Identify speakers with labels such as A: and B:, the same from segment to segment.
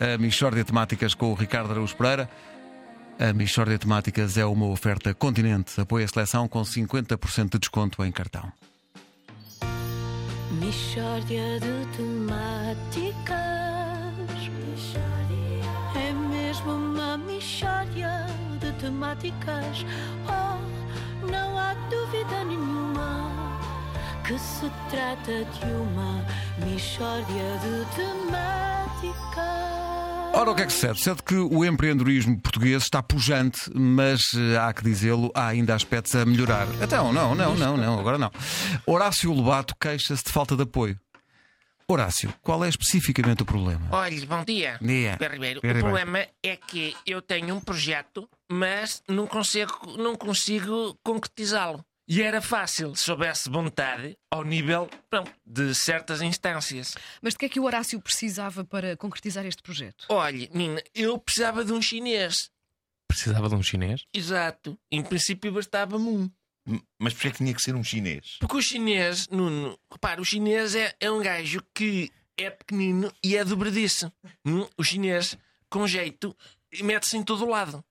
A: a Michórdia Temáticas com o Ricardo Araújo Pereira. A Michórdia Temáticas é uma oferta continente. Apoia a seleção com 50% de desconto em cartão.
B: Mishória de temáticas. É mesmo uma mishória de temáticas. Oh, não há dúvida nenhuma que se trata de uma mishória de temáticas.
A: Ora, o que é que sucede? Sucede que o empreendedorismo português está pujante, mas eh, há que dizê-lo, há ainda aspectos a melhorar. Então, não, não, não, não, agora não. Horácio Lobato queixa-se de falta de apoio. Horácio, qual é especificamente o problema?
C: Olhe, bom dia.
A: Dia.
C: Pedro Ribeiro.
A: Pedro
C: o
A: Ribeiro.
C: problema é que eu tenho um projeto, mas não consigo, não consigo concretizá-lo. E era fácil se houvesse vontade ao nível pronto, de certas instâncias.
D: Mas de que é que o Horácio precisava para concretizar este projeto?
C: Olhe, Nina, eu precisava de um chinês.
E: Precisava de um chinês?
C: Exato. Em princípio bastava-me um.
F: Mas porquê é que tinha que ser um chinês?
C: Porque o chinês, Nuno, repara, o chinês é, é um gajo que é pequenino e é dobradiço. Hum? O chinês, com jeito, mete-se em todo o lado.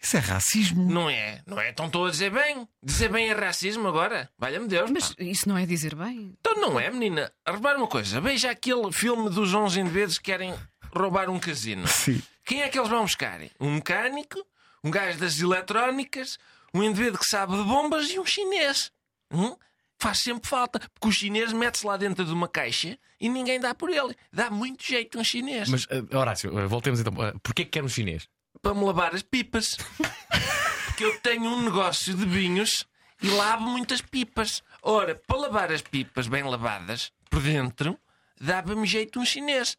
A: Isso é racismo.
C: Não é? Não é? Estão todos a dizer bem. Dizer bem é racismo agora? Valha-me Deus.
D: Mas
C: pá.
D: isso não é dizer bem.
C: Então não é, menina. Repara uma coisa. Veja aquele filme dos 11 indivíduos que querem roubar um casino.
A: Sim.
C: Quem é que eles vão buscar? Um mecânico, um gajo das eletrónicas, um indivíduo que sabe de bombas e um chinês. Hum? Faz sempre falta, porque o chinês mete-se lá dentro de uma caixa e ninguém dá por ele. Dá muito jeito um chinês.
E: Mas, eh, Horácio, eh, voltemos então. Uh, Porquê que quer um chinês?
C: Para me lavar as pipas. porque eu tenho um negócio de vinhos e lavo muitas pipas. Ora, para lavar as pipas bem lavadas, por dentro, dava-me jeito um chinês.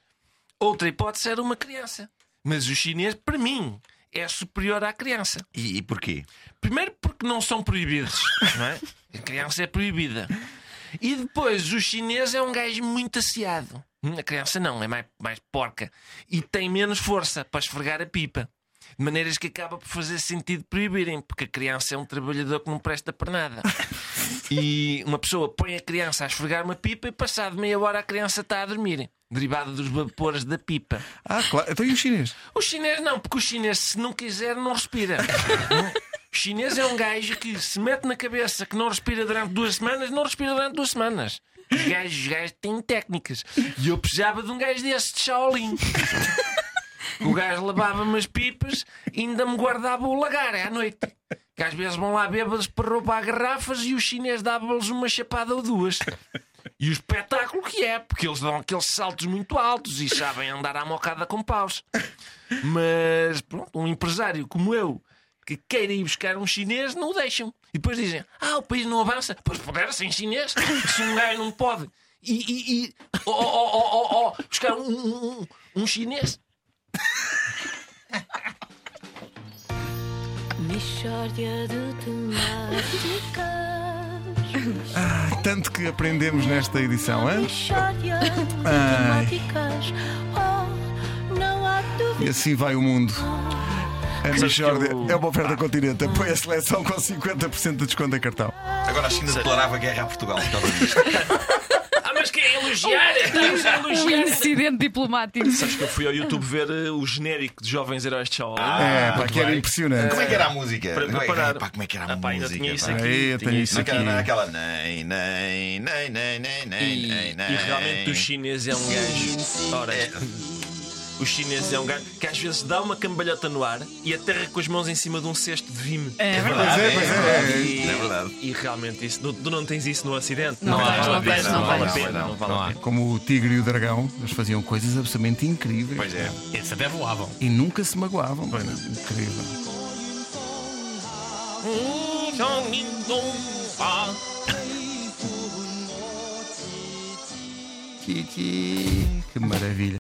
C: Outra hipótese era uma criança. Mas o chinês, para mim, é superior à criança.
F: E, e porquê?
C: Primeiro porque não são proibidos, não é? A criança é proibida. E depois, o chinês é um gajo muito aciado. Hum, A criança não, é mais, mais porca. E tem menos força para esfregar a pipa. De maneiras que acaba por fazer sentido proibirem, porque a criança é um trabalhador que não presta para nada. E uma pessoa põe a criança a esfregar uma pipa e passado meia hora a criança está a dormir, derivada dos vapores da pipa.
A: Ah, claro. Então e o chinês?
C: O chinês não, porque o chinês, se não quiser, não respira. O chinês é um gajo que se mete na cabeça que não respira durante duas semanas, não respira durante duas semanas. Os gajos, os gajos têm técnicas. E eu precisava de um gajo desse de Shaolin. O gajo lavava-me as pipas e ainda me guardava o lagar à noite. Que às vezes vão lá bêbados para roubar garrafas e o chinês dava-lhes uma chapada ou duas. E o espetáculo que é, porque eles dão aqueles saltos muito altos e sabem andar à mocada com paus. Mas pronto, um empresário como eu que queira ir buscar um chinês não o deixam. E depois dizem: Ah, o país não avança. Pois puder sem chinês, se um gajo não pode. E, e, e oh, oh, oh, oh, oh, buscar um, um, um chinês.
B: Mishória de temáticas.
A: Ah, tanto que aprendemos nesta edição, hein?
B: Mishória de temáticas. Oh, não há
A: E
B: dúvida.
A: assim vai o mundo. A Michórdia
C: eu-
A: é uma oferta continente. Apoia a seleção com 50% de desconto em cartão.
F: Agora a China declarava guerra a Portugal por causa disto.
C: Ah, mas quem é elogiar? Estamos a
D: Um
C: elogiar.
D: incidente diplomático.
G: Sabes que eu fui ao YouTube ver eh, o genérico de Jovens Heróis de Shaolin.
A: é, pá, que era impressionante.
F: Como é que era a música?
G: Para
F: Como é-
G: preparar.
F: pá, como é que era a
G: Ah, pá, ainda
F: música?
G: tinha isso
F: pá?
G: aqui.
A: Aí, eu
G: tinha
A: tenho
G: isso aqui.
F: Naquela, naquela nem, nem, nem, nem, nem, nem,
G: E,
F: nem,
G: e
F: nem.
G: realmente o chinês é um gajo. Ora, o chinês é um gajo que às vezes dá uma cambalhota no ar e aterra com as mãos em cima de um cesto de vime.
D: É
F: verdade,
A: Pois é, pois é,
F: verdade.
G: E,
F: É verdade.
G: e realmente isso, tu, tu não tens isso no Ocidente?
D: Não
G: vale
D: tens,
G: a
D: não tens,
G: não
D: não
G: vale a pena, não vale
E: Não
G: a pena.
A: Como o tigre e o dragão, eles faziam coisas absolutamente incríveis.
F: Pois é.
E: Esses até voavam.
A: E nunca se magoavam. Incrível. Que maravilha.